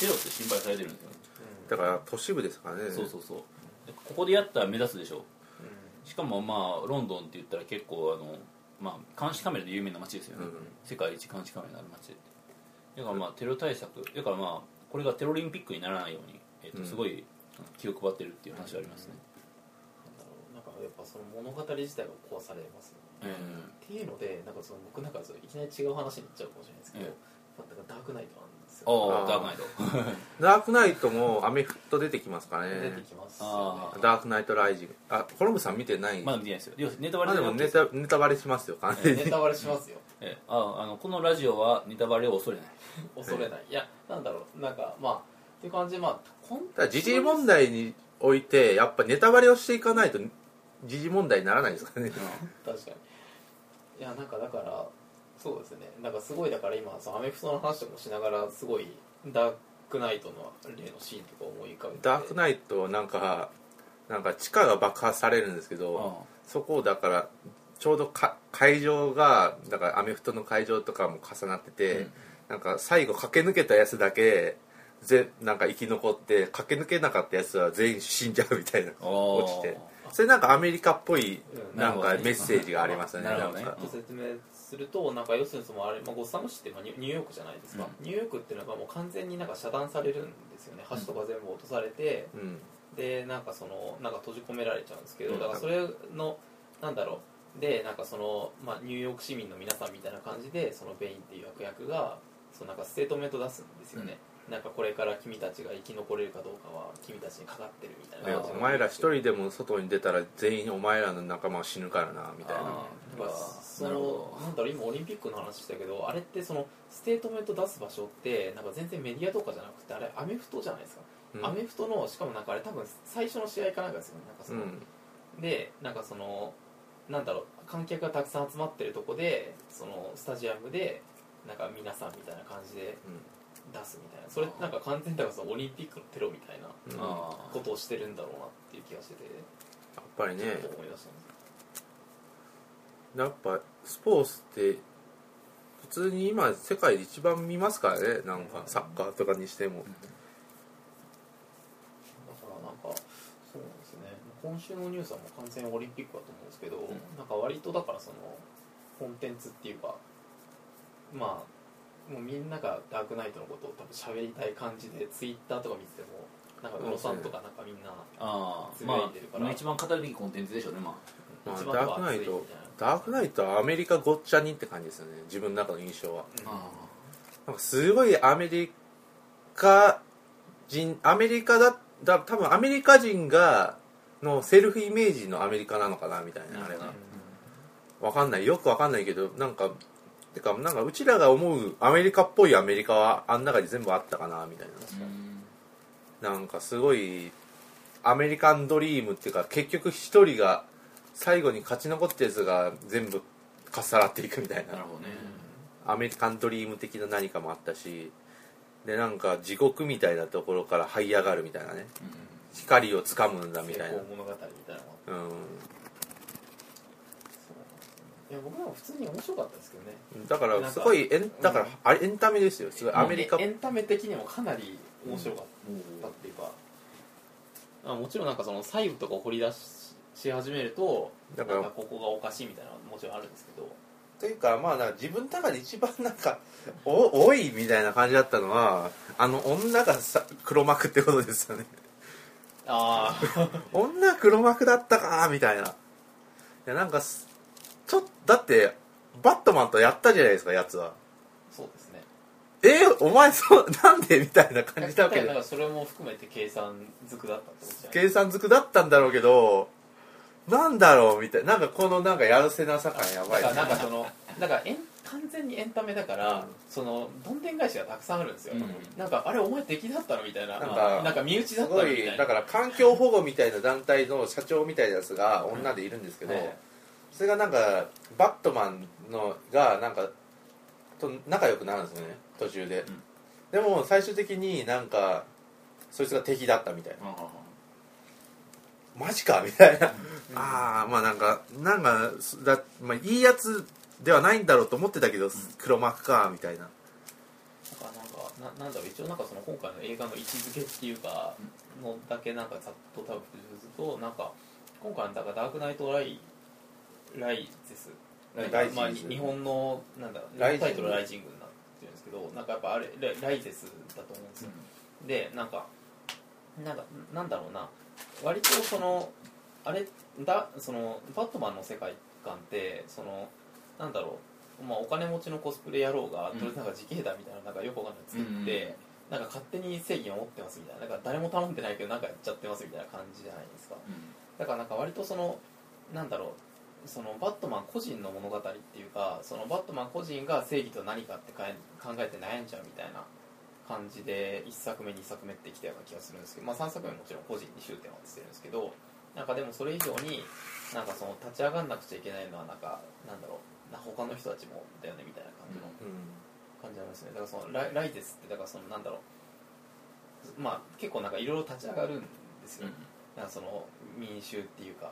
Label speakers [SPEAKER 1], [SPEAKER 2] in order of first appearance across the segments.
[SPEAKER 1] テロって心配されてるんですよ、
[SPEAKER 2] だから都市部ですからね。
[SPEAKER 1] そうそうそう。でここでやったら目立つでしょ。しかもまあロンドンって言ったら結構あの、まあ、監視カメラで有名な街ですよね、
[SPEAKER 2] うん。
[SPEAKER 1] 世界一監視カメラのある街でだからまあテロ対策だからまあこれがテロリンピックにならないように、えっと
[SPEAKER 2] うん。
[SPEAKER 1] すごい気を配ってるっていう話がありますね、
[SPEAKER 3] なんかやっぱその物語自体が壊されますよね、
[SPEAKER 1] え
[SPEAKER 3] っていうのでなんかその僕なんかそのいきなり違う話に行っちゃうかもしれないですけど、
[SPEAKER 1] え
[SPEAKER 3] まあだからダークナイトなんです
[SPEAKER 1] あ
[SPEAKER 3] よ
[SPEAKER 1] あダークナイト。
[SPEAKER 2] ダークナイトもアメフト出てきますから
[SPEAKER 3] 出
[SPEAKER 2] ね
[SPEAKER 3] てきます。よ
[SPEAKER 1] あ
[SPEAKER 3] ね
[SPEAKER 2] ダークナイトライジング。あコロンブさん見てない、
[SPEAKER 1] まだ見てないですよ。ネタバレ
[SPEAKER 2] まあでもネタネタバレしますよ完全に。
[SPEAKER 3] ネタバレしますよ。
[SPEAKER 1] え えああのこのラジオはネタバレを恐れない。
[SPEAKER 3] 恐れない。いやなんだろう。なんかまあっていう感じでまあ
[SPEAKER 2] 時事問題においてやっぱネタバレをしていかないと時事問題にならないですからね
[SPEAKER 3] 確かに。いやなんかだからそうですね。なんかすごいだから今そのアメフトの話とかもしながらすごいダークナイトの例のシーンとか思い浮かべて。
[SPEAKER 2] ダークナイトはなんかなんか地下が爆破されるんですけどそこをだからちょうどか会場がだからアメフトの会場とかも重なってて、
[SPEAKER 1] うん。
[SPEAKER 2] なんか最後駆け抜けたやつだけぜなんか生き残って駆け抜けなかったやつは全員死んじゃうみたいな落ちて。それなんかアメリカっぽい
[SPEAKER 3] うん
[SPEAKER 2] なんかメッセージがありますよね
[SPEAKER 1] ね。
[SPEAKER 2] なんか。
[SPEAKER 3] 説明するとなんか要するにそのあれ、まあ、ゴッサム市ってまあニューヨークじゃないですか、
[SPEAKER 1] う
[SPEAKER 3] ニューヨークっていうのがもう完全になんか遮断されるんですよね。橋とか全部落とされて、
[SPEAKER 2] うん。
[SPEAKER 3] でなんかそのなんか閉じ込められちゃうんですけど、
[SPEAKER 2] うん。
[SPEAKER 3] だからそれのなんだろう。でなんかその、まあ、ニューヨーク市民の皆さんみたいな感じでそのベインっていう悪役がそのなんかステートメント出すんですよね、なんかこれから君たちが生き残れるかどうかは君たちにかかってるみたい
[SPEAKER 2] ね
[SPEAKER 3] な
[SPEAKER 2] お前ら一人でも外に出たら全員お前らの仲間は死ぬからなみたいな。
[SPEAKER 3] その
[SPEAKER 1] な
[SPEAKER 3] んだろう今オリンピックの話したけどあれってそのステートメント出す場所ってなんか全然メディアとかじゃなくてあれアメフトじゃないですか、
[SPEAKER 2] うん。
[SPEAKER 3] アメフトのしかもなんかあれ多分最初の試合かなんかですよね。なんかその、でなんかそのなんだろう観客がたくさん集まってるとこでそのスタジアムでなんか皆さんみたいな感じで出すみたいな。それなんか完全にだからそのオリンピックのテロみたいなことをしてるんだろうなっていう気がしてて。
[SPEAKER 2] やっぱりね。
[SPEAKER 3] 思い出したんです
[SPEAKER 2] やっぱスポーツって普通に今世界で一番見ますからね。なんかサッカーとかにしても。
[SPEAKER 3] だからなんかそうなんですね。今週のニュースはもう完全にオリンピックだと思うんですけど、
[SPEAKER 1] ん。
[SPEAKER 3] なんか割とだからそのコンテンツっていうかまあもうみんながダークナイトのことを多分喋りたい感じでツイッターとか見ててもなんか宇野さんとかなんかみんなつぶ
[SPEAKER 1] ああま
[SPEAKER 3] やいてるから。
[SPEAKER 1] あ一番語るべきコンテンツでしょうねま
[SPEAKER 2] まあ
[SPEAKER 3] 一番
[SPEAKER 2] ダークナイトダークナイトはアメリカごっちゃにって感じですよね自分の中の印象は。
[SPEAKER 3] うん
[SPEAKER 1] あ
[SPEAKER 2] なんかすごいアメリカ人アメリカだだ多分アメリカ人がのセルフイメージのアメリカなのかなみたいなあれは。わかんない。よくわかんないけどなんかてかなんかうちらが思うアメリカっぽいアメリカはあん中に全部あったかなみたいな。なんかすごいアメリカンドリームっていうか結局一人が最後に勝ち残ったやつが全部かっさらっていくみたいな。
[SPEAKER 1] なるほどね。
[SPEAKER 2] アメリカンドリーム的な何かもあったし。でなんか地獄みたいなところから這い上がるみたいなね。光をつかむんだみたいな。
[SPEAKER 3] 成功物語みたいや僕は普通に面白かったですけどね。
[SPEAKER 2] んだからすごいエンだからあれエンタメですよ。すごいアメリカ。
[SPEAKER 3] エンタメ的にもかなり面白かったっていうか、あもちろんなんかその細部とかを掘り出しし始めると
[SPEAKER 2] だから
[SPEAKER 3] なんかここがおかしいみたいなのはもちろんあるんですけど。
[SPEAKER 2] というかまあなんか自分の中で一番なんかお多いみたいな感じだったのはあの女がさ黒幕ってことですよね。
[SPEAKER 3] ああ
[SPEAKER 2] 女黒幕だったかみたいな。いやなんかすだってバットマンとやったじゃないですかやつは。
[SPEAKER 3] そうですね。
[SPEAKER 2] えお前そうなんでみたいな感じだわけで。
[SPEAKER 3] だからそれも含めて計算づくだったってことじゃ
[SPEAKER 2] 計算づくだったんだろうけどなんだろうみたいな。なんかこのなんかやるせなさ感やばい。
[SPEAKER 3] なんかそのだからエン完全にエンタメだから、
[SPEAKER 2] うん
[SPEAKER 3] そのどんでん返しがたくさんあるんですよ、
[SPEAKER 1] うん。
[SPEAKER 3] なんかあれお前敵だったのみたいな。
[SPEAKER 2] なんか
[SPEAKER 3] なんか身内だったのみたいな。
[SPEAKER 2] いだから環境保護みたいな団体の社長みたいなやつが女でいるんですけど、
[SPEAKER 3] はい
[SPEAKER 2] それがなんかバットマンのがなんかと仲良くなるんですよね途中で、
[SPEAKER 1] ん。
[SPEAKER 2] でも最終的になんかそいつが敵だったみたいな。
[SPEAKER 1] あ
[SPEAKER 2] マジかみたいな、ああまあなんかなんかだ、まあ、いいやつではないんだろうと思ってたけど、黒幕かみたいな。
[SPEAKER 3] だからなんかななんだろう一応なんかその今回の映画の位置づけっていうかのだけなんかざっと多分するとなんか今回のだからダークナイトライ Rises
[SPEAKER 2] ライジング
[SPEAKER 3] まあ、日本のなんだろうタイトルライジングになってるんですけどなんかやっぱあれラ Rises だと思うんですよ、でなんかなんかなんだろうな。割とそのあれだそのバットマンの世界観ってそのなんだろう、まあ、お金持ちのコスプレ野郎が
[SPEAKER 1] うん。
[SPEAKER 3] とりあえずなんか自警団みたいななんかよくわかんないの作って、なんか勝手に正義を持ってますみたいななんか誰も頼んでないけどなんかやっちゃってますみたいな感じじゃないですか。だからなんか割とそのなんだろうそのバットマン個人の物語っていうかそのバットマン個人が正義と何かってかえ考えて悩んじゃうみたいな感じで1作目2作目ってきたような気がするんですけど、まあ、3作目ももちろん個人に終点はしてるんですけどなんかでもそれ以上になんかその立ち上がんなくちゃいけないのはなんかなんだろうな他の人たちもだよねみたいな感じの感じなんですね。だからそのライライゼスってだからそのなんだろうまあ結構なんかいろいろ立ち上がるんですよ、なんかその民衆っていうか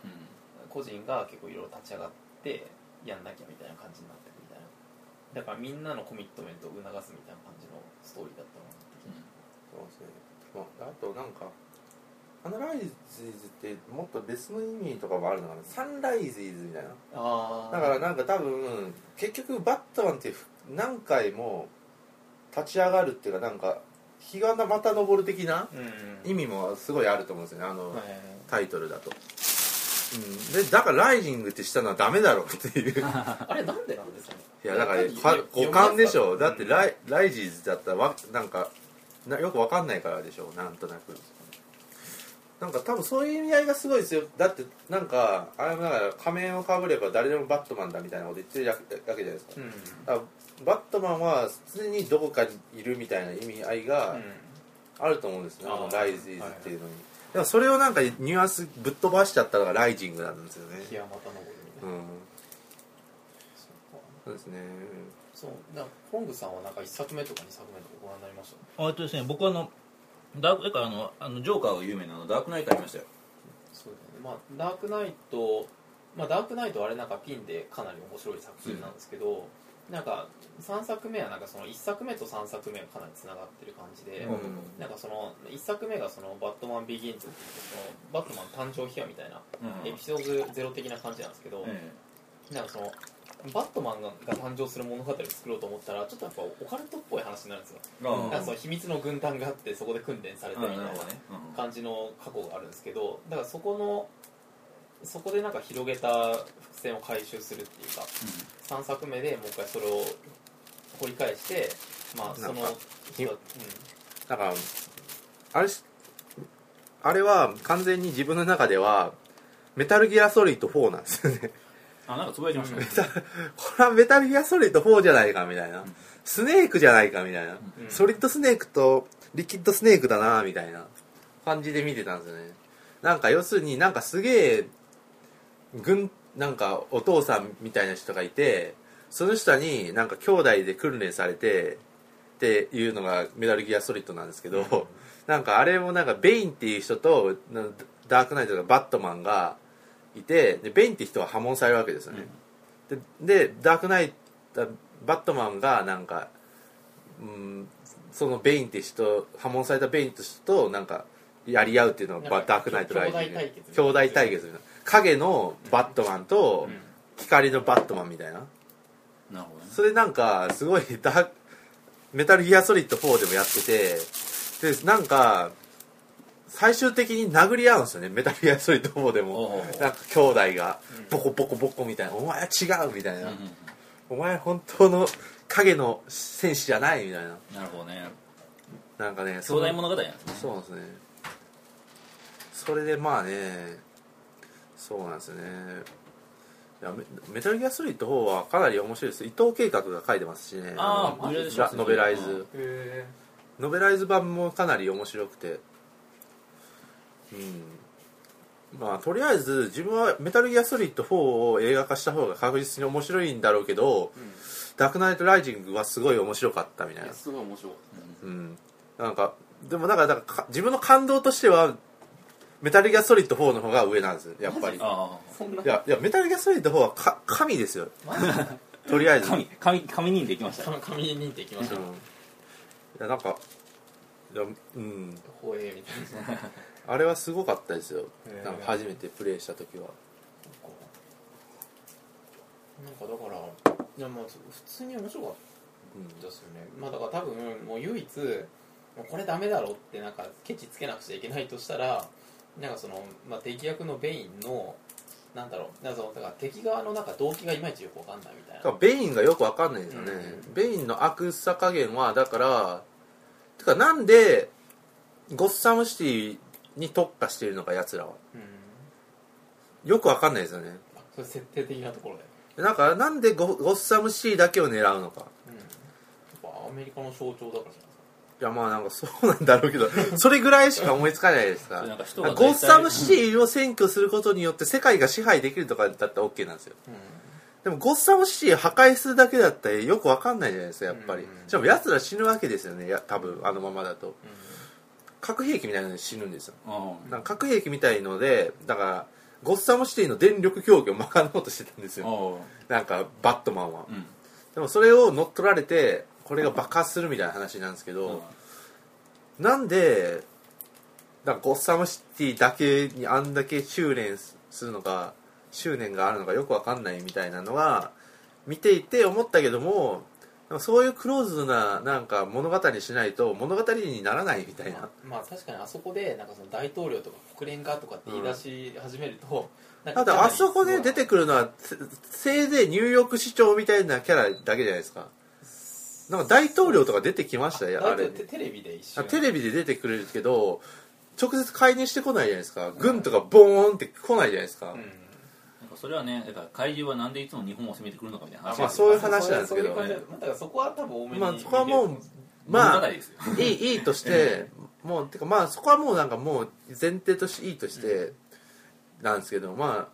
[SPEAKER 3] 個人が結構いろいろ立ち上がってやんなきゃみたいな感じになってくみたいな。だからみんなのコミットメントを促すみたいな感じのストーリーだったな
[SPEAKER 2] そうですね、まあ、あとなんかサンライズってもっと別の意味とかもあるのかな。サンライズみたいな。
[SPEAKER 3] あ
[SPEAKER 2] だからなんか多分結局バットマンって何回も立ち上がるっていうかなんか日がまた昇る的な
[SPEAKER 3] うん。
[SPEAKER 2] 意味もすごいあると思うんですよね。あの、
[SPEAKER 3] はい。
[SPEAKER 2] タイトルだと、うん、でだからライジングってしたのはダメだろうっていう。
[SPEAKER 3] あれなんでなんですかね？
[SPEAKER 2] いやだからか
[SPEAKER 3] り
[SPEAKER 2] 五感でしょだってライライジーズだったらわなんかなよくわかんないからでしょなんとなく。なんか多分そういう意味合いがすごいですよ。だってなんかあれもだから仮面をかぶれば誰でもバットマンだみたいなこと言ってるわけわけじゃないですか。
[SPEAKER 3] うん。
[SPEAKER 2] だからバットマンは常にどこかにいるみたいな意味合いが
[SPEAKER 3] うん。
[SPEAKER 2] あると思うんですね、あのライジーズっていうのに、でもそれをなんかニュアンスぶっ飛ばしちゃったのがライジングなんですよね。
[SPEAKER 3] 日はまた昇るみたいな、
[SPEAKER 2] うん。そうですね。
[SPEAKER 3] そう。だからポングさんはなんか1作目とか2作目とかご覧になりました？
[SPEAKER 1] あとですね僕はあのダークだからあのあのジョーカーが有名なあのダークナイトありましたよ。
[SPEAKER 3] そうだよね。まあダークナイトまあダークナイトはあれなんかピンでかなり面白い作品なんですけど、なんか3作目はなんかその1作目と3作目がかなりつながってる感じで、
[SPEAKER 2] うん。
[SPEAKER 3] なんかその1作目がそのバットマンビギンズっていうそのバットマン誕生秘話みたいなエピソードゼロ的な感じなんですけど、
[SPEAKER 1] え
[SPEAKER 3] なんかそのバットマンが誕生する物語を作ろうと思ったらちょっとやっぱオカルトっぽい話になるんですよ、
[SPEAKER 1] えあ
[SPEAKER 3] なんかその秘密の軍団があってそこで訓練されてみたいな感じの過去があるん。ですけどだからそこのそこでなんか広げた伏線を回収するっていうか3作目でもう一回それを掘り返してまあその
[SPEAKER 2] なん。だからあれしあれは完全に自分の中ではメタルギアソリッド4なんですよね。
[SPEAKER 1] あなんかつぶやいてましたね。
[SPEAKER 2] これはメタルギアソリッド4じゃないかみたいな、
[SPEAKER 1] ん。
[SPEAKER 2] スネークじゃないかみたいな、
[SPEAKER 3] うん。
[SPEAKER 2] ソリッドスネークとリキッドスネークだなみたいな感じで見てたんですよね。なんか要するになんかすげえ軍なんかお父さんみたいな人がいてその人になんか兄弟で訓練されてっていうのがメタルギアソリッドなんですけど、なんかあれもなんかベインっていう人となダークナイトとかバットマンがいてでベインって人は破門されるわけですよね、ででダークナイトバットマンがなんか、うん、そのベインって人破門されたベインって人となんかやり合うっていうのがダークナイトライジング
[SPEAKER 3] 兄弟対決
[SPEAKER 2] 兄弟対決みたいな影のバットマンと
[SPEAKER 3] うん。
[SPEAKER 2] 光のバットマンみたいな。
[SPEAKER 1] なるほどね。
[SPEAKER 2] それなんかすごい ダークメタルギアソリッド4でもやっててでなんか最終的に殴り合うんですよねメタルギアソリッド4でも。なんか兄弟が
[SPEAKER 3] うん。
[SPEAKER 2] ボコボコボコみたいな「お前は違う」みたいな。
[SPEAKER 1] うんうん「
[SPEAKER 2] お前本当の影の戦士じゃない」みたいな。
[SPEAKER 1] なるほどね。
[SPEAKER 2] なんかね
[SPEAKER 1] 兄弟物語なん
[SPEAKER 2] そうなんですね。それでまあねそうなんですね。いやメメタルギアソリッド4はかなり面白いです。伊藤計画が書いてますしね。の
[SPEAKER 1] あー無料でしょ
[SPEAKER 2] ラノベライズ。ノベライズ版もかなり面白くて。うん。まあとりあえず自分はメタルギアソリッド4を映画化した方が確実に面白いんだろうけど、ダークナイトライジングはすごい面白かったみたいな
[SPEAKER 3] すごい面白い
[SPEAKER 2] うん。なんかでもなんかなんかか自分の感動としてはメタルギアソリッド4の方が上なんですやっぱり。い
[SPEAKER 1] あ
[SPEAKER 3] そんな。
[SPEAKER 2] やいやメタルギアソリッド4はか神ですよ。とりあえず。
[SPEAKER 1] あ神神神人できました？ね
[SPEAKER 3] 紙認定いきましょう
[SPEAKER 2] うん。いやなんかいやうん。
[SPEAKER 3] ほえみたいな。
[SPEAKER 2] あれはすごかったですよ。なんか初めてプレイした時は。
[SPEAKER 3] なんかだからいやまあ普通に面白かったですよね。まあだから多分もう唯一もうこれダメだろってなんかケチつけなくちゃいけないとしたらなんかその、まあ、敵役のベインのなんだろうだから敵側のなんか動機がいまいちよくわかんないみたいな。
[SPEAKER 2] ベインがよくわかんないんですよね、
[SPEAKER 3] うん。
[SPEAKER 2] ベインの悪さ加減はだからてかなんでゴッサムシティに特化しているのかやつらは。
[SPEAKER 3] うん。
[SPEAKER 2] よくわかんないですよね。
[SPEAKER 3] あそれ設定的なところで、
[SPEAKER 2] なんかなんでゴゴッサムシティだけを狙うのか。
[SPEAKER 3] うん、やっぱアメリカの象徴だからじゃない
[SPEAKER 2] いやまあなんかそうなんだろうけど それぐらいしか思いつかないですか
[SPEAKER 1] それなんか人が
[SPEAKER 2] ゴッサムシティを占拠することによって世界が支配できるとかだったら OK なんですよ。でもゴッサムシティを破壊するだけだったらよくわかんないじゃないですかやっぱり、
[SPEAKER 3] うん
[SPEAKER 2] しかも奴ら死ぬわけですよねや多分あのままだと。
[SPEAKER 3] う
[SPEAKER 2] 核兵器みたいなので死ぬんですよ。
[SPEAKER 1] うん
[SPEAKER 2] なんか核兵器みたいのでだからゴッサムシティの電力供給を賄おうとしてたんですよ。
[SPEAKER 1] おう
[SPEAKER 2] なんかバットマンは。
[SPEAKER 1] うん。
[SPEAKER 2] でもそれを乗っ取られてこれが爆発するみたいな話なんですけど、なんでだからゴッサムシティだけにあんだけ執念するのか執念があるのかよくわかんないみたいなのは見ていて思ったけどもそういうクローズななんか物語にしないと物語にならないみたいな、
[SPEAKER 3] まあ確かにあそこでなんかその大統領とか国連がとかって言い出し始めると、なんか
[SPEAKER 2] ただあそこで出てくるのはせせいぜいニューヨーク市長みたいなキャラだけじゃないですかなんか大統領とか出てきましたよあれ。
[SPEAKER 3] テテレビで一緒
[SPEAKER 2] あテレビで出てくれるけど直接介入してこないじゃないですか。軍とかボーンって来ないじゃないですか、
[SPEAKER 3] うん。
[SPEAKER 1] なんかそれはねだから怪獣はなんでいつも日本を攻めてくるのかみたいな話。
[SPEAKER 2] まあそういう話なんですけど。
[SPEAKER 3] そういう感じ。でまあだからそこは多分多めに
[SPEAKER 2] まあそこはもう
[SPEAKER 1] 物
[SPEAKER 2] まあいいいいとしてもうてかまあそこはもうなんかもう前提としていいとしてなんですけどま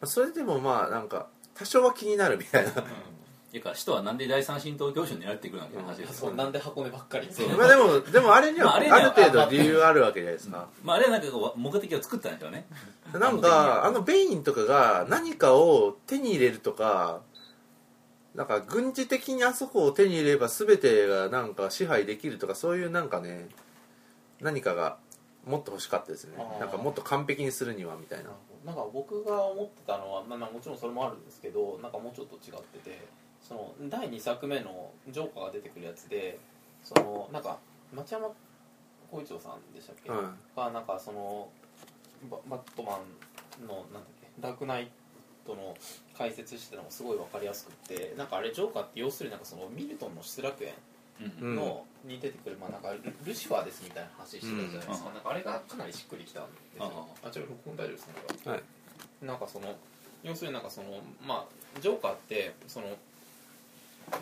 [SPEAKER 2] あそれでもまあなんか多少は気になるみたいな
[SPEAKER 1] いうか首都はなんで第三神道業種を狙ってくるの話ですよ
[SPEAKER 3] そうなんで箱根ばっかり。
[SPEAKER 1] そう。
[SPEAKER 2] まあでもでもあれには
[SPEAKER 1] まああれには
[SPEAKER 2] ある程度理由あるわけじゃないですか。
[SPEAKER 1] まああれはなんか目的を作ったんでしょうね。
[SPEAKER 2] なんかあのベインとかが何かを手に入れるとかなんか軍事的にあそこを手に入れれば全てがなんか支配できるとかそういうなんかね何かがもっと欲しかったですね。なんかもっと完璧にするにはみたいな。
[SPEAKER 3] なんか僕が思ってたのは、まあ、まあもちろんそれもあるんですけどなんかもうちょっと違っててその第2作目のジョーカーが出てくるやつでそのなんか町山浩一郎さんでしたっけ、
[SPEAKER 2] うん。
[SPEAKER 3] がなんかそのババットマンのなんだっけ？ダークナイトの解説してたのがすごい分かりやすくってなんかあれジョーカーって要するになんかそのミルトンの失楽園
[SPEAKER 1] うん
[SPEAKER 2] うん。
[SPEAKER 3] の、に出てくる、まあ、なんかルルシファーですみたいな話してたじゃないですか,、
[SPEAKER 1] うん。
[SPEAKER 3] なんかあれがかなりしっくりきたんですよあちら録音大丈夫ですね。これ
[SPEAKER 2] はい。
[SPEAKER 3] なんかその要するになんかそのまあジョーカーってその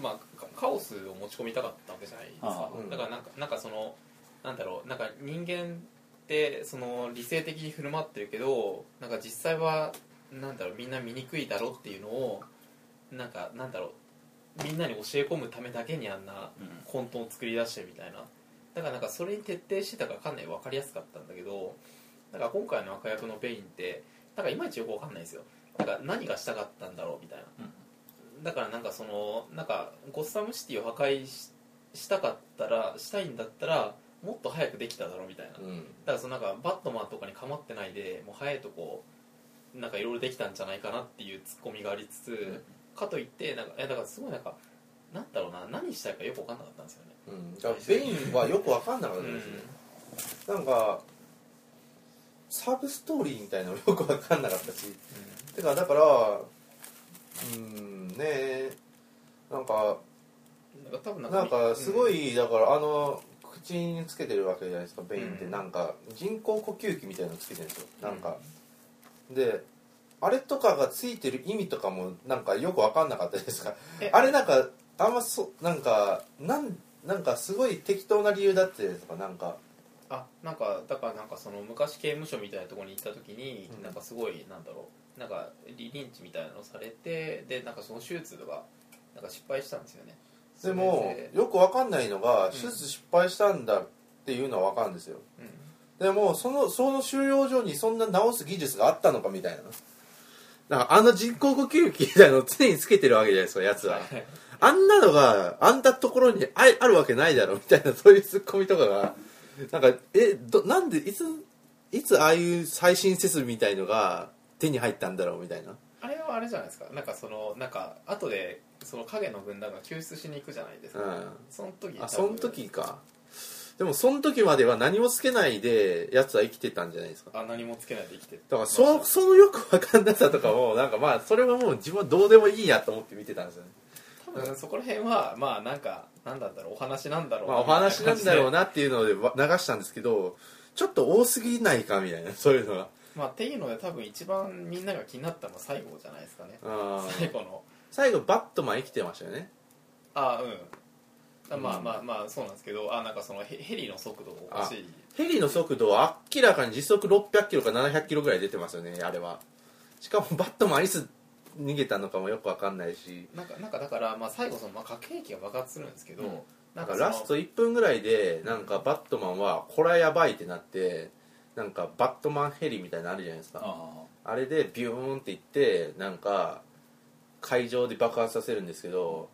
[SPEAKER 3] まあカカオスを持ち込みたかったわけじゃないですか。
[SPEAKER 2] うん
[SPEAKER 3] だからなんかなんかそのなんだろうなんか人間ってその理性的に振る舞ってるけどなんか実際はなんだろうみんな醜いだろっていうのをなんかなんだろうみんなに教え込むためだけにあんな
[SPEAKER 1] うん。
[SPEAKER 3] 混沌を作り出してみたいな。だからなんかそれに徹底してたからかなり分かりやすかったんだけどだから今回の赤役のベインってなんかいまいちよく分かんないんですよ。なんか何がしたかったんだろうみたいな、だからなんかそのなんかゴッサムシティを破壊ししたかったらしたいんだったらもっと早くできただろうみたいな。だか
[SPEAKER 2] うん
[SPEAKER 3] らそのなんかバットマンとかに構ってないでもう早いとこなんかいろいろできたんじゃないかなっていうツッコミがありつつ、かといってなんかえだからすごいなんかなんだろうな何したいかよく分かんなかったんですよね。
[SPEAKER 2] うん。だからベインはよく分かんなかったですね、なんかサブストーリーみたいなのよく分かんなかったし。てかだからうんねえ。なんか
[SPEAKER 3] なんか多分なん
[SPEAKER 2] かすご
[SPEAKER 3] い、
[SPEAKER 2] いだからあの口につけてるわけじゃないですかベインって。
[SPEAKER 3] うん
[SPEAKER 2] なんか人工呼吸器みたいなのつけてるんですよ。なんか。であれとかがついてる意味とかもなんかよく分かんなかったですか？
[SPEAKER 3] え。
[SPEAKER 2] あれなんかあんまそなんかなんなんかすごい適当な理由だってですかなんか。
[SPEAKER 3] あなんかだからなんかその昔刑務所みたいなところに行った時に、
[SPEAKER 2] うん。
[SPEAKER 3] なんかすごいなんだろうなんかリリンチみたいなのされてでなんかその手術がなんか失敗したんですよね。
[SPEAKER 2] でもよく分かんないのが
[SPEAKER 3] ん。
[SPEAKER 2] 手術失敗したんだっていうのは分かるんですよ。
[SPEAKER 3] うん。
[SPEAKER 2] でもそのその収容所にそんな治す技術があったのかみたいな。なんかあの人工呼吸器みたいなのを常につけてるわけじゃないですかやつは。あんなのがあんなところにああるわけないだろみたいなそういうツッコミとかが。なんかえどなんでいついつああいう最新設備みたいのが手に入ったんだろうみたいな。
[SPEAKER 3] あれはあれじゃないですか。なんかそのなんか後でその影の軍団が救出しに行くじゃないですか、
[SPEAKER 2] うん。
[SPEAKER 3] その時
[SPEAKER 2] あその時か。でもその時までは何もつけないでやつは生きてたんじゃないですか。
[SPEAKER 3] あ何もつけないで生きてる。
[SPEAKER 2] だからそそのよくわかんなさとかもなんかまあそれはもう自分はどうでもいいやと思って見てたんですよね。
[SPEAKER 3] 多分そこら辺はまあなんかなんだろうお話なんだろう。
[SPEAKER 2] まあお話なんだろう
[SPEAKER 3] な
[SPEAKER 2] なっていうのでわ流したんですけどちょっと多すぎないかみたいなそういうのが
[SPEAKER 3] まあっていうので多分一番みんなが気になったのは最後じゃないですかね。
[SPEAKER 2] あー。
[SPEAKER 3] 最後の。
[SPEAKER 2] 最後バットマン生きてましたよね。
[SPEAKER 3] あうん。あまあまあまあそうなんですけどあなんかそのヘヘリの速度がおかしい。
[SPEAKER 2] ヘリの速度は明らかに時速600キロか700キロぐらい出てますよねあれは。しかもバットマンいつ逃げたのかもよくわかんないし。
[SPEAKER 3] なんかなんかだからまあ最後そのまあ核兵器が爆発するんですけど、
[SPEAKER 2] うん。
[SPEAKER 3] な
[SPEAKER 2] んかラスト1分ぐらいでなんかバットマンはこれはやばいってなってなんかバットマンヘリみたいなのあるじゃないですか。
[SPEAKER 1] あ
[SPEAKER 2] あ。れでビューンっていってなんか会場で爆発させるんですけど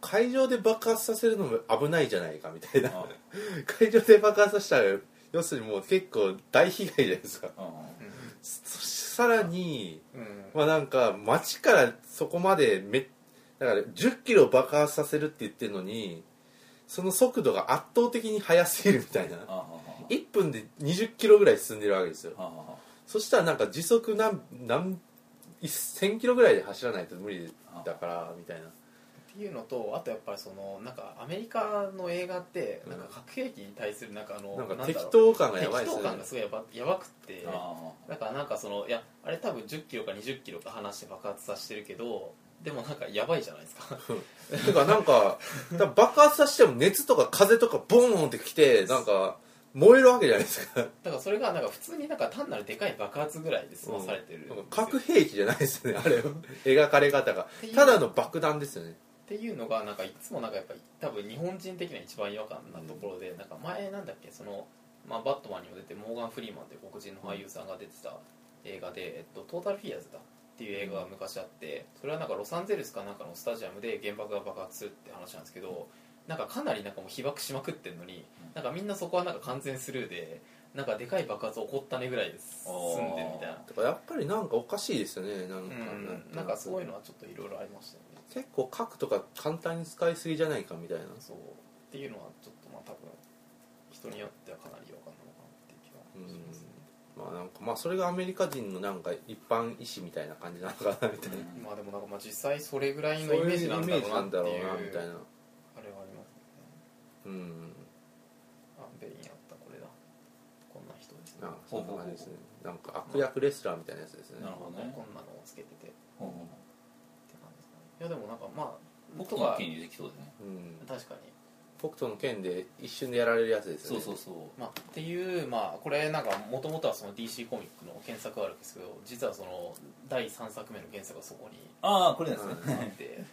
[SPEAKER 2] 会場で爆発させるのも危ないじゃないかみたいな。
[SPEAKER 1] あ
[SPEAKER 2] 会場で爆発させたら要するにもう結構大被害じゃないですか。さらに
[SPEAKER 3] うん、うん
[SPEAKER 2] まあなんか街からそこまでめだから1 0キロ爆発させるって言ってるのにその速度が圧倒的に速すぎるみたいな。
[SPEAKER 1] あ
[SPEAKER 2] 1分で2 0キロぐらい進んでるわけですよ。そしたらなんか時速何何1000キロぐらいで走らないと無理だからみたいな。
[SPEAKER 3] っていうのとあとやっぱりそのなんかアメリカの映画ってなんか核兵器に対するなんかあの
[SPEAKER 2] なんか適当感がやばいですよね。
[SPEAKER 3] 適当感がすごいやばやばくって
[SPEAKER 1] あ。
[SPEAKER 3] だからなんかそのいやあれ多分1 0キロか2 0キロか離して爆発させてるけどでもなんかやばいじゃないですか。
[SPEAKER 2] てかなんかだから爆発させても熱とか風とかボーンってきてなんか燃えるわけじゃないですか。
[SPEAKER 3] だからそれがなんか普通になんか単なるでかい爆発ぐらいで済まされてるんですよ。
[SPEAKER 2] なん。か核兵器じゃないですよねあれ描かれ方が。ただの爆弾ですよね。
[SPEAKER 3] っていうのがなんかいつもなんかやっぱり多分日本人的な一番違和感なところで、なんか前なんだっけその、まあ、バットマンにも出てモーガン・フリーマンという黒人の俳優さんが出てた映画で、えっと、トータルフィアーズだっていう映画が昔あってそれはなんかロサンゼルスかなんかのスタジアムで原爆が爆発するって話なんですけどなんかかなりなんかもう被爆しまくってるのになんかみんなそこはなんか完全スルーでなんかでかい爆発起こったねぐらいで済んでるみたいな。
[SPEAKER 2] だからやっぱりなんかおかしいですよねなんか、
[SPEAKER 3] うん。なんかそういうのはちょっといろいろありましたよね。
[SPEAKER 2] 結構核とか簡単に使いすぎじゃないかみたいな。
[SPEAKER 3] そう。っていうのはちょっとまあ多分人によってはかなり違和感なのかなっていう気はしますね、
[SPEAKER 2] まあなんかまあそれがアメリカ人のなんか一般意思みたいな感じなのかなみたいな、
[SPEAKER 1] うん。
[SPEAKER 3] まあでもなんかまあ実際それぐらいのイメージなんだろうな
[SPEAKER 2] みたいな。
[SPEAKER 3] あれはありますね。
[SPEAKER 2] うん
[SPEAKER 3] あベインやったこれだ。こんな人ですね。
[SPEAKER 2] なんかそんな感じですね。なんか悪役レスラーみたいなやつですね。
[SPEAKER 1] なるほどね。
[SPEAKER 3] こんなのをつけてて。って
[SPEAKER 1] ほうほう。
[SPEAKER 3] 感じですね。いやでもなんかまあ
[SPEAKER 1] 僕
[SPEAKER 3] 僕は
[SPEAKER 1] との権利できそうですね。
[SPEAKER 2] うん。
[SPEAKER 3] 確かに
[SPEAKER 2] 北斗の剣で一瞬でやられるやつですよね。
[SPEAKER 1] そうそうそう。
[SPEAKER 3] まあ、っていう、まあ、これなんかもともとはその DC コミックの原作があるんですけど実はその第3作目の原作がそこに
[SPEAKER 1] ああこれですね。
[SPEAKER 3] あって。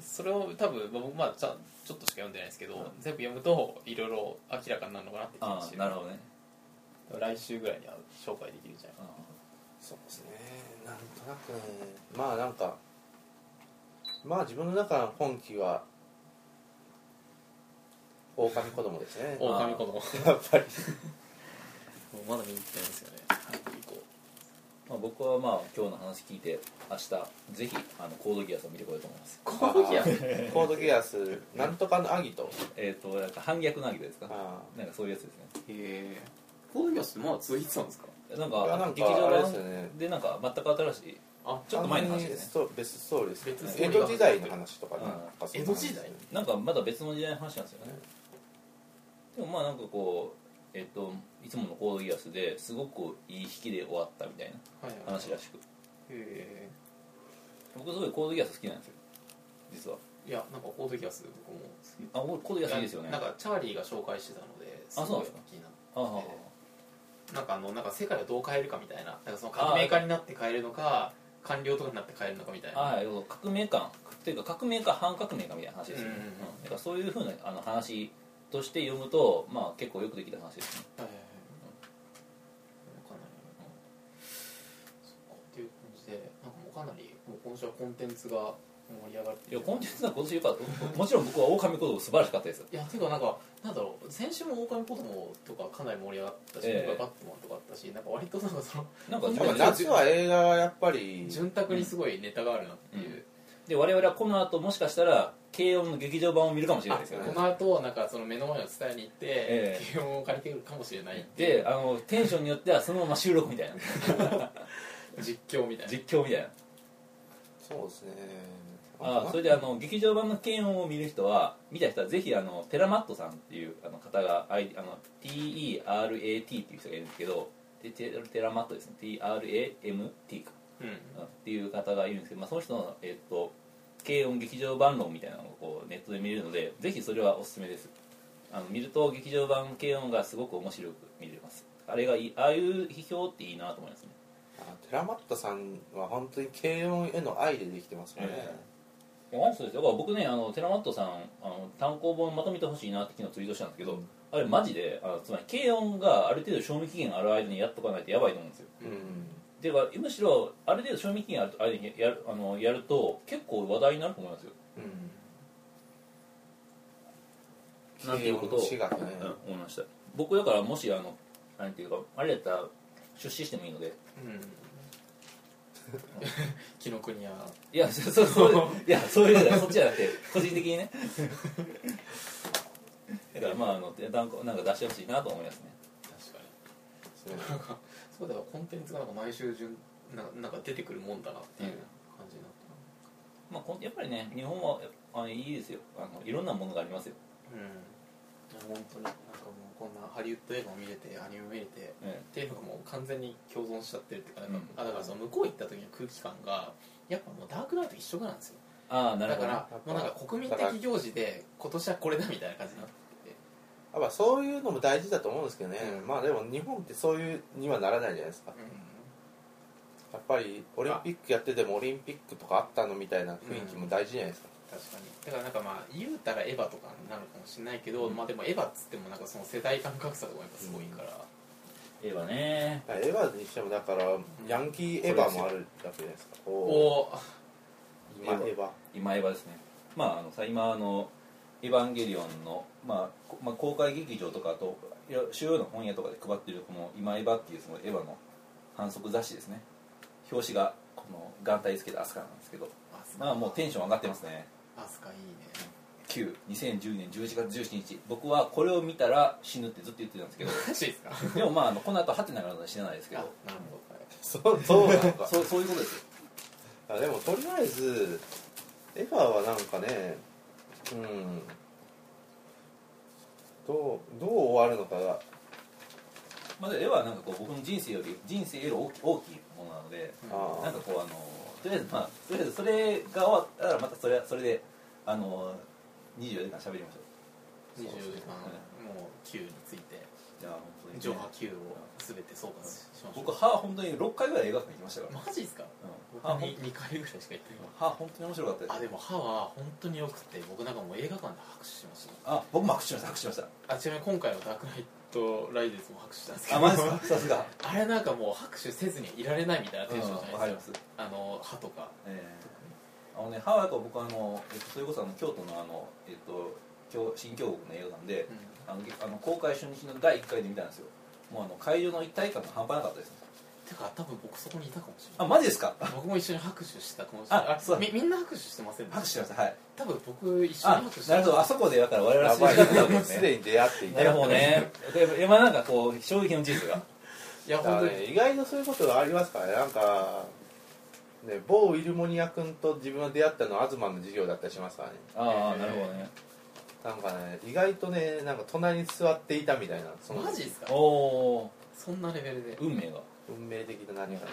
[SPEAKER 3] それを多分まあ僕まだちゃちょっとしか読んでないですけど、全部読むといろいろ明らかになるのかなって気が
[SPEAKER 1] あ
[SPEAKER 3] して
[SPEAKER 1] あなるほどね。
[SPEAKER 3] 来週ぐらいには紹介できるんじゃないか
[SPEAKER 1] あ
[SPEAKER 2] そうですね。なんとなくね。まあなんかまあ自分の中の今期は狼子供ですね。
[SPEAKER 3] な狼子供。
[SPEAKER 2] やっぱり。
[SPEAKER 3] まだ見に行ってないんですよね。行こ
[SPEAKER 1] まあ、僕はまあ今日の話聞いて明日ぜひあのコードギアスを見てこようと思います。
[SPEAKER 3] うコードギア
[SPEAKER 2] コードギアス なんとかのアギト
[SPEAKER 1] えっ、となんか反逆のアギトですか？
[SPEAKER 2] あ
[SPEAKER 1] なんかそういうやつですね。
[SPEAKER 3] へえコードギアスまだ続いてたんですか？
[SPEAKER 1] なん
[SPEAKER 2] か
[SPEAKER 1] か劇場版
[SPEAKER 2] すよね。
[SPEAKER 1] でなんか全く新しい
[SPEAKER 3] あ
[SPEAKER 1] ちょっと前の話ですね
[SPEAKER 2] スト別ストーリーです江戸時代の話とかね
[SPEAKER 1] うん
[SPEAKER 2] なん。か
[SPEAKER 3] 江戸時代？
[SPEAKER 1] なんかまだ別の時代の話なんですよねでもまあなんかこうえっ、といつものコードギアスですごくいい引きで終わったみたいな
[SPEAKER 3] はいはい。
[SPEAKER 1] 話らしく。
[SPEAKER 3] へえ。
[SPEAKER 1] 僕すごいコードギアス好きなんですよ実は。い
[SPEAKER 3] やなんかコードギアス僕も好き。
[SPEAKER 1] あ僕コードギアスいいですよね。
[SPEAKER 3] なんかチャーリーが紹介してたのですごい
[SPEAKER 1] あそうなんですか？
[SPEAKER 3] 気になって。
[SPEAKER 1] あはは
[SPEAKER 3] なんかあのなんか世界をどう変えるかみたいななんかその革命家になって変えるのか官僚とかになって変えるのかみたいな。
[SPEAKER 1] あはい革命感。っていうか革命か反革命かみたいな話ですよね、
[SPEAKER 3] うんうんうん
[SPEAKER 1] そういうふうなあの話として読むとまあ結構よくできた話ですね。
[SPEAKER 3] はいはいはいかなりそっかっていう感じでなんかもう今年はコンテンツが盛り上がって
[SPEAKER 1] いやコンテンツは今年よかったもちろん僕は狼子供素晴らしかったです
[SPEAKER 3] いやていうかなんかなんだろう先週も狼子供とかかなり盛り上がったし、
[SPEAKER 1] ええ
[SPEAKER 3] 今回バットマンとかあったしなんか割となんかその
[SPEAKER 1] なんか
[SPEAKER 2] 夏は映画はやっぱり
[SPEAKER 3] 潤沢にすごいネタがあるなっていう、
[SPEAKER 1] で我々はこの後もしかしたら軽音の劇場版を見るかもしれないですよね。
[SPEAKER 3] あこの後なんかその目の前の伝えに行って
[SPEAKER 1] ええ。
[SPEAKER 3] 軽音を借りてくるかもしれない
[SPEAKER 1] であのテンションによってはそのまま収録みたいな。
[SPEAKER 3] 実況みたいな。
[SPEAKER 1] 実況みたいな。
[SPEAKER 2] そうですね。
[SPEAKER 1] あそれであの劇場版の軽音を見る人は見た人はぜひあのテラマットさんっていうあの方があいあの TERAT っていう人がいるんですけどでテテラマットですね。TRAMT か。
[SPEAKER 3] うん。
[SPEAKER 1] っていう方がいるんですけど、まあ、その人の、えっと軽音劇場版論みたいなのをこうネットで見れるのでぜひそれはおすすめです。あの見ると劇場版軽音がすごく面白く見れます。あれがいいああいう批評っていいなと思いますね。
[SPEAKER 2] あテラマットさんは本当に軽音への愛でできてますよね、
[SPEAKER 1] いやマジそうですよ。だから僕ねあのテラマットさんあの単行本まとめてほしいなって昨日ツイートしたんですけど、
[SPEAKER 2] うん。
[SPEAKER 1] あれマジであのつまり軽音がある程度賞味期限ある間にやっとかないとやばいと思うんですよ。
[SPEAKER 2] うん
[SPEAKER 1] ではむしろある程度賞味期限ある間にやるあのやると結構話題になると思いますよ。
[SPEAKER 2] うん。
[SPEAKER 1] なんていうことを、
[SPEAKER 2] ね、
[SPEAKER 1] うん、思いました。僕だからもしあのなんていうかあれやったら出資してもいいので。
[SPEAKER 3] うん。紀ノ国屋。
[SPEAKER 1] いやそそそういやそうい。うそっちじゃなくて個人的にね。だからまああのなんかなんか出してほしいなと思いますね。
[SPEAKER 3] 確か
[SPEAKER 2] そう
[SPEAKER 3] になんかそうだからコンテンツがなんか毎週順ななんか出てくるもんだなっていう感じになって
[SPEAKER 1] まあやっぱりね日本はあのいいですよ。あのいろんなものがありますよ、
[SPEAKER 3] うん。本当に。なんかもうこんなハリウッド映画も見れてアニメも見れて
[SPEAKER 1] え
[SPEAKER 3] っていうのがもう完全に共存しちゃってるっていうか,、
[SPEAKER 1] うん。
[SPEAKER 3] あだからその向こう行った時の空気感がやっぱもうダークナイト一緒なんですよ。
[SPEAKER 1] ああなるほど。
[SPEAKER 3] だからもうなんか国民的行事で今年はこれだみたいな感じになってて
[SPEAKER 2] やっぱそういうのも大事だと思うんですけどね、
[SPEAKER 3] うん。
[SPEAKER 2] まあでも日本ってそういうにはならないじゃないですか。やっぱりオリンピックやっててもオリンピックとかあったのみたいな雰囲気も大事じゃないですか、
[SPEAKER 3] 確かに。だからなんかまあ言うたらエヴァとかになるかもしれないけど、
[SPEAKER 1] うん。
[SPEAKER 3] まあでもエヴァっつってもなんかその世代間格差とかやっぱすごいから、
[SPEAKER 1] ええわね。
[SPEAKER 2] エヴァにしてもだからヤンキーエヴァもあるわけじゃないですか。
[SPEAKER 3] お
[SPEAKER 2] こ
[SPEAKER 3] お
[SPEAKER 2] う今エヴァ。
[SPEAKER 1] 今エヴァですね。まああのさ今あの「エヴァンゲリオンの」まあこまあ、公開劇場とかあと主要な本屋とかで配ってるこの「今エヴァ」っていうそのエヴァの反則雑誌ですね。表紙がこの眼帯つけたアスカなんですけど。まあもうテンション上がってますね。
[SPEAKER 3] アスカいいね。
[SPEAKER 1] 92010年11月17日僕はこれを見たら死ぬってずっと言ってたんですけど。
[SPEAKER 3] マジですか？
[SPEAKER 1] でもまああのこの後ハテナがあるので死なないですけ
[SPEAKER 3] あ
[SPEAKER 1] ど
[SPEAKER 3] なるほど、はい
[SPEAKER 2] そうそうなの か。
[SPEAKER 1] そうそういうことですよ。
[SPEAKER 2] あでもとりあえずエヴァはなんかねうん。どうどう終わるのかが。
[SPEAKER 1] まあ、で絵はなんかこう僕の人生より人生より大き大きいものなので
[SPEAKER 2] あ
[SPEAKER 1] なんかこうあのとりあえずまあとりあえずそれが終わったらまたそれはそれであの24時間喋りましょう。
[SPEAKER 3] 24時間もう Q について
[SPEAKER 1] いや本当にね、
[SPEAKER 3] 上波 Q を全て総括しましょう
[SPEAKER 1] 僕歯本当に6回ぐらい映画館行きましたから、
[SPEAKER 3] マジですか？
[SPEAKER 1] うん、
[SPEAKER 3] 僕
[SPEAKER 1] 歯ほん
[SPEAKER 3] に。2回ぐらいしか行ってない。
[SPEAKER 1] 歯本当に面白かったです。
[SPEAKER 3] あでも歯は本当によくて僕なんかもう映画館で拍手しました。
[SPEAKER 1] あ僕も拍手しました拍手しました。
[SPEAKER 3] あちなみに今回の「ダークナイト・ライゼズ」も拍手したんですけど。
[SPEAKER 1] あマジですか？さすが。
[SPEAKER 3] あれなんかもう拍手せずにいられないみたいなテンションじゃないですか、あの歯とか。
[SPEAKER 1] えーあのね歯はやっぱ僕あの、えっと、それこそあの京都のあの、えっと、京新京極の映画館で、あのあの公開初日の第1回で見たんですよ。もうあの会場の一体感が半端なかったです。
[SPEAKER 3] てか多分僕そこにいたかもしれ
[SPEAKER 1] あ
[SPEAKER 3] ない。
[SPEAKER 1] マジですか？
[SPEAKER 3] 僕も一緒に拍手したかもしれない。
[SPEAKER 1] あそう。
[SPEAKER 3] みみんな拍手してませんで
[SPEAKER 1] 拍手し
[SPEAKER 3] し
[SPEAKER 1] ました。はい。
[SPEAKER 3] た多分僕一緒に
[SPEAKER 1] あ
[SPEAKER 3] 拍手して
[SPEAKER 1] なるほど。あそこでだから我々はすで
[SPEAKER 2] に出会っていた。
[SPEAKER 1] なるほどね。で今なんかこう衝撃の事実が。
[SPEAKER 3] いや本当に。
[SPEAKER 2] ね意外とそういうことがありますからね。なんかね某ウィルモニア君と自分が出会ったのは東の授業だったりしますからね。
[SPEAKER 1] ああなるほどね
[SPEAKER 2] なんかね意外とねなんか隣に座っていたみたいなその
[SPEAKER 3] マジですか？
[SPEAKER 1] おお
[SPEAKER 3] そんなレベルで？
[SPEAKER 1] 運命が。
[SPEAKER 2] 運命的な何か。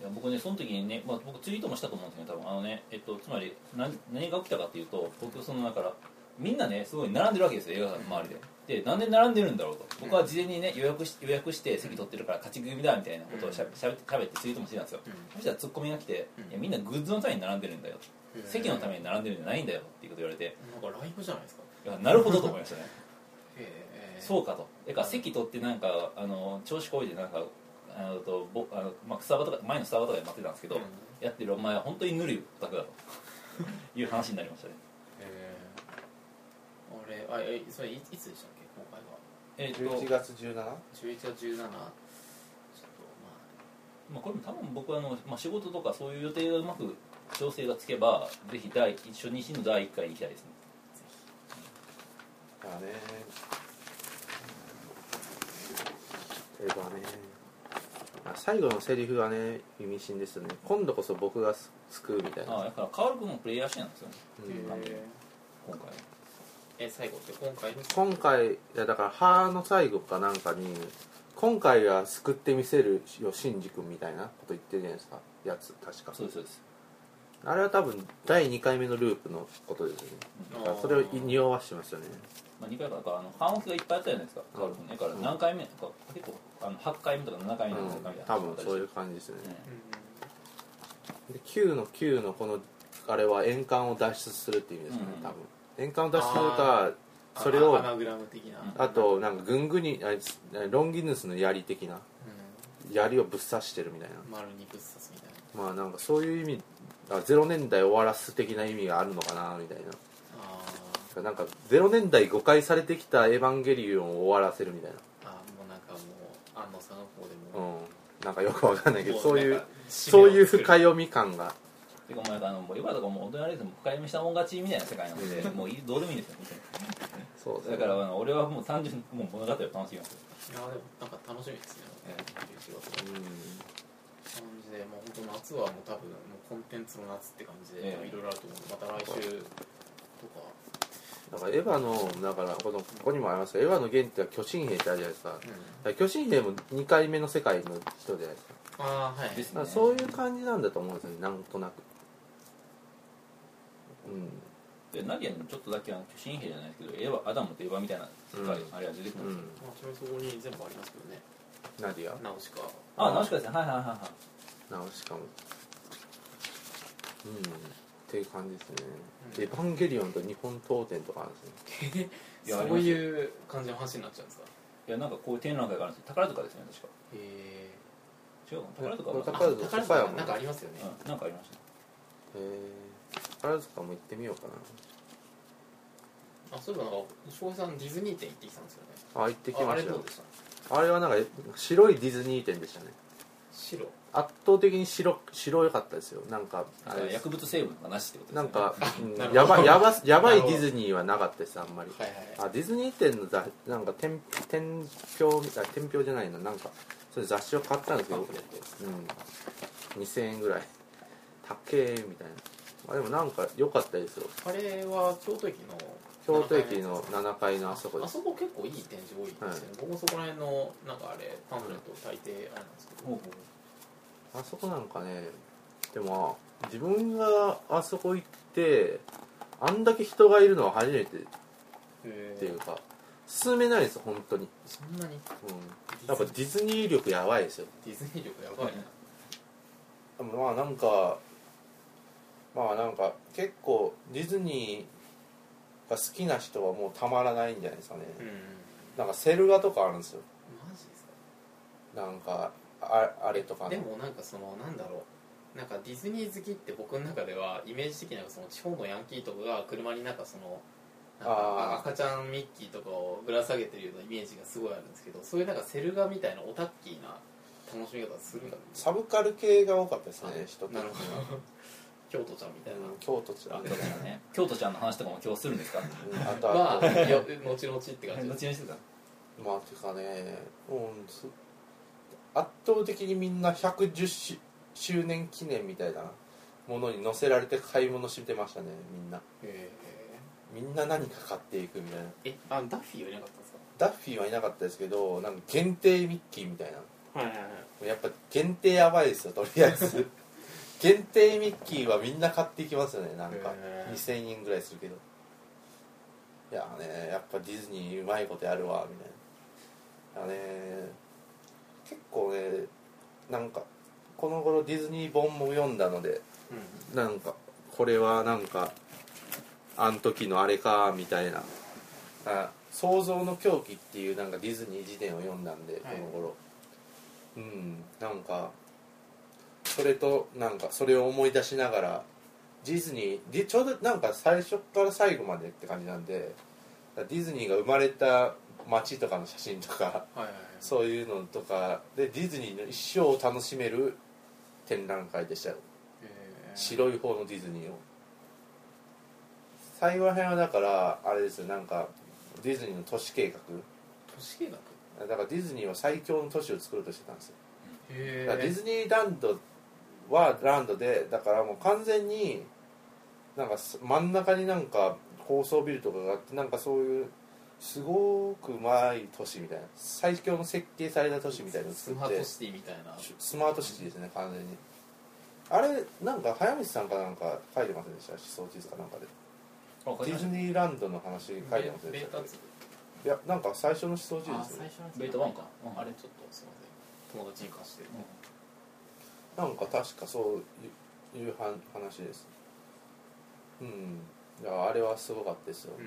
[SPEAKER 1] いや僕ねその時にね、まあ、僕ツイートもしたと思うんですけど多分。あのねえっとつまり何何が起きたかっていうと僕そのだからみんなねすごい並んでるわけですよ映画館の周りで、でなんで並んでるんだろうと。僕は事前にね予約し予約して席取ってるから勝ち組だみたいなことをしゃべしゃべって喋ってツイートもしてたんですよ、
[SPEAKER 3] うん。
[SPEAKER 1] そしたらツッコミが来て、
[SPEAKER 3] うん。
[SPEAKER 1] いやみんなグッズのために並んでるんだよ、
[SPEAKER 3] うん
[SPEAKER 1] 席のために並んでるんじゃないんだよっていうこと言われて
[SPEAKER 3] なんかライブじゃないですか。
[SPEAKER 1] いやなるほどと思いましたね。
[SPEAKER 3] へえ
[SPEAKER 1] そうかと。だから席取ってなんかあの調子こいでなんかあのとぼあの、まあ、スタバとか前のスタバとかで待ってたんですけど、やってるお前は本当にぬるいオタクだと。いう話になりましたね。
[SPEAKER 3] えー、あれあえそれいいつでしたっけ？今回は。
[SPEAKER 1] えっ、と
[SPEAKER 2] 11月 17?
[SPEAKER 3] 11月17ちょっとま
[SPEAKER 1] まあ、これも多分僕はあの、まあ、仕事とかそういう予定がうまく調整がつけばぜひ第初日の第1回に行きたいですね。
[SPEAKER 2] だねえばね。あ最後のセリフがね意味深ですよね。今度こそ僕が救うみたいな。
[SPEAKER 1] ああだからカール君もプレイヤーシーンなんですよね。
[SPEAKER 2] う
[SPEAKER 1] 今回。
[SPEAKER 3] え最後って今回の？
[SPEAKER 2] 今回いやだから歯の最後かなんかに今回は救ってみせるよシンジ君みたいなこと言ってるじゃないですか。やつ確か。
[SPEAKER 1] そうですそうです
[SPEAKER 2] あれは多分第2回目のループのことですよね。だからそれを匂わしてますよね。
[SPEAKER 1] まあ、2回かだからあの半音がいっぱいあったじゃないですかカール君だから何回目とか結構あの8回目とか7回目とかみたいな
[SPEAKER 2] 多分そういう感じですよね。
[SPEAKER 1] うん。
[SPEAKER 2] で9の9のこのあれは円環を脱出するっていう意味ですかね
[SPEAKER 1] うん。
[SPEAKER 2] 多分。円環を脱出するかそれを
[SPEAKER 3] アナグラム的な、
[SPEAKER 1] うん。
[SPEAKER 2] あとなんかぐんぐにあロンギヌスの槍的な
[SPEAKER 3] う
[SPEAKER 2] 槍をぶっ刺してるみたい
[SPEAKER 3] ん、丸にぶっ刺すみたいな
[SPEAKER 2] な。まあなんかそういう意味あ0年代終わらす的な意味があるのかなみたいな。
[SPEAKER 3] あ
[SPEAKER 2] なんか0年代誤解されてきた「エヴァンゲリオン」を終わらせるみたい
[SPEAKER 3] ーあーもうなんかもう安野さんの方で
[SPEAKER 2] な
[SPEAKER 3] も、
[SPEAKER 2] うん。なんかよくわかんないけど
[SPEAKER 3] も
[SPEAKER 2] そういうそういう深読み感が。
[SPEAKER 1] てかもうなんかあのもう今とかもう大人レースも深読みしたもん勝ちみたいな世界なのでもうどうでもいいんですよ
[SPEAKER 2] そうですね。
[SPEAKER 1] だからあの俺はもう単純にもう物語を楽しみます。よ
[SPEAKER 3] いやでもなんか楽しみですね、
[SPEAKER 1] え
[SPEAKER 3] 11月の
[SPEAKER 2] うん
[SPEAKER 3] でもう本当夏はもう多分もうコンテンツの夏って感じで
[SPEAKER 1] ええ。
[SPEAKER 3] いろいろあると思う。また来週とか。
[SPEAKER 2] だからエヴァのだからこのここにもありますけどエヴァの原点は巨神兵ってあるじゃないですか。だか
[SPEAKER 3] うん
[SPEAKER 2] ら巨神兵も2回目の世界の人じゃないですか。
[SPEAKER 3] ああはい。
[SPEAKER 1] です
[SPEAKER 2] だからそういう感じなんだと思うんですよねなんとなく。うん。
[SPEAKER 1] でナディアにちょっとだけあの巨神兵じゃないですけどエヴァアダムとエヴァみたいな世界、
[SPEAKER 2] うん。
[SPEAKER 1] あれは出てくるんですよ、
[SPEAKER 3] まあ、ちなみにそこに全部ありますけどね。
[SPEAKER 2] ナディア？
[SPEAKER 3] ナウシカ。
[SPEAKER 1] あナウシカです。ねはいはいはいはい
[SPEAKER 2] ナウシカもうん。っていう感じですね、
[SPEAKER 3] うん
[SPEAKER 2] エヴァンゲリオンと日本当店とかあるんですね。
[SPEAKER 1] いや
[SPEAKER 3] そういう感じの話になっちゃうんですか？
[SPEAKER 1] いやなんかこういう展覧会があるんですよ。宝塚ですよね確か。
[SPEAKER 3] へ
[SPEAKER 1] 違うかな？宝塚は
[SPEAKER 2] これ
[SPEAKER 3] え
[SPEAKER 2] 宝塚
[SPEAKER 3] 宝塚
[SPEAKER 2] も
[SPEAKER 3] なんかありますよね、
[SPEAKER 1] うんなんかありました。
[SPEAKER 2] へえ宝塚も行ってみようか
[SPEAKER 3] あそういえばなんか翔平さんディズニー店行ってきたんですよね。
[SPEAKER 2] なあ行ってき
[SPEAKER 3] ああ
[SPEAKER 2] ましたよ。
[SPEAKER 3] れどうでした？
[SPEAKER 2] あれはなんか白いディズニー店でしたね
[SPEAKER 3] 白。
[SPEAKER 2] 圧倒的に白白良かったですよ。なんか
[SPEAKER 1] 薬物成分がなしってことですよね。
[SPEAKER 2] なんか、うんやばやばやばいディズニーはなかったですあんまり。
[SPEAKER 3] はいはい。
[SPEAKER 2] あディズニー店の雑なんか天天平みたいな天平じゃないななんかそれ雑誌を買ったんですけど、うん、2000円ぐらい。高えみたいな。あでもなんか良かったですよ。
[SPEAKER 3] あれは京都駅の
[SPEAKER 2] 京都駅の7階のあそこです。
[SPEAKER 3] あそこ結構いい展示多いですよね、僕もそこら辺のなんかあれパンフレット大抵あれなんですけど、
[SPEAKER 2] あそこなんかねでも自分があそこ行ってあんだけ人がいるのは初めてっ
[SPEAKER 3] へ
[SPEAKER 2] ていうか進めないです本当に、
[SPEAKER 3] そんなに？
[SPEAKER 2] うん、やっぱディズニー力やばいですよ。
[SPEAKER 3] ディズニー力やばいな、
[SPEAKER 2] でもまあなんかまあなんか結構ディズニーが好きな人はもうたまらないんじゃないですかね、
[SPEAKER 3] うん。
[SPEAKER 2] なんかセル画とかあるんですよ。
[SPEAKER 3] マジですか？
[SPEAKER 2] なんかああれとかの。
[SPEAKER 3] でもなんかそのなんだろう。なんかディズニー好きって僕の中ではイメージ的にはその地方のヤンキーとかが車になんかそのなん赤ちゃんミッキーとかをぶら下げてるようなイメージがすごいあるんですけどそういうなんかセル画みたいなオタッキーな楽しみ方するんだ
[SPEAKER 2] サブカル系が多かったですね
[SPEAKER 3] あ
[SPEAKER 2] 人
[SPEAKER 3] なるほ
[SPEAKER 2] は
[SPEAKER 3] ど京都ちゃんみたいな、
[SPEAKER 2] うん京都ちゃん
[SPEAKER 1] 京都ちゃんの話とかも今日するんですか？
[SPEAKER 2] うんあと
[SPEAKER 3] まあ後々って感じ。
[SPEAKER 1] 後々してた
[SPEAKER 2] まあてかねうんす圧倒的にみんな110し周年記念みたいなものに載せられて買い物してましたねみんな。
[SPEAKER 3] へ
[SPEAKER 2] みんな何か買っていくみたいな。
[SPEAKER 3] ええあダッフィーはいなかったんですか？
[SPEAKER 2] ダッフィーはいなかったですけどなんか限定ミッキーみたいな。
[SPEAKER 3] はいはいはい。
[SPEAKER 2] やっぱ限定やばいですよとりあえず限定ミッキーはみんな買っていきますよねなんか。
[SPEAKER 3] へー。
[SPEAKER 2] 2000円ぐらいするけど。いやねやっぱディズニーうまいことやるわみたいな。いやね結構ねなんかこの頃ディズニー本も読んだので
[SPEAKER 3] うん。
[SPEAKER 2] なんかこれはなんかあん時のあれかみたいな。あ想像の狂気っていうなんかディズニー辞典を読んだんでこ
[SPEAKER 3] はい。
[SPEAKER 2] の頃、うんなんかそれとなんかそれを思い出しながらディズニーでちょうどなんか最初から最後までって感じなんでディズニーが生まれた街とかの写真とかそういうのとかでディズニーの一生を楽しめる展覧会でしたよ。
[SPEAKER 3] へー。
[SPEAKER 2] 白い方のディズニーを。最後ら辺はだからあれですよなんかディズニーの都市計画。
[SPEAKER 3] 都市計画？
[SPEAKER 2] だからディズニーは最強の都市を作ろうとしてたんですよ。
[SPEAKER 3] へ
[SPEAKER 2] だからディズニーランドはランドでだからもう完全になんかす真ん中になんか高層ビルとかがあってなんかそういうすごくうまい都市みたいな最強の設計された都市みたいなのを
[SPEAKER 3] ス
[SPEAKER 2] 作って
[SPEAKER 3] マートシティみたいな。
[SPEAKER 2] スマートシティですね完全に。あれなんか早道さんかなんか書いてませんでした思想地図かなんかで。ディズニーランドの話書いてませんでしたいやなんか最初の思想地図
[SPEAKER 3] あ
[SPEAKER 2] ですね。
[SPEAKER 3] 最初の
[SPEAKER 1] ベータワンか。うん。
[SPEAKER 3] あれちょっとすいません。友達に貸して
[SPEAKER 2] なんか確かそういう話話です。うん。いやあれはすごかったですよ。
[SPEAKER 3] うん。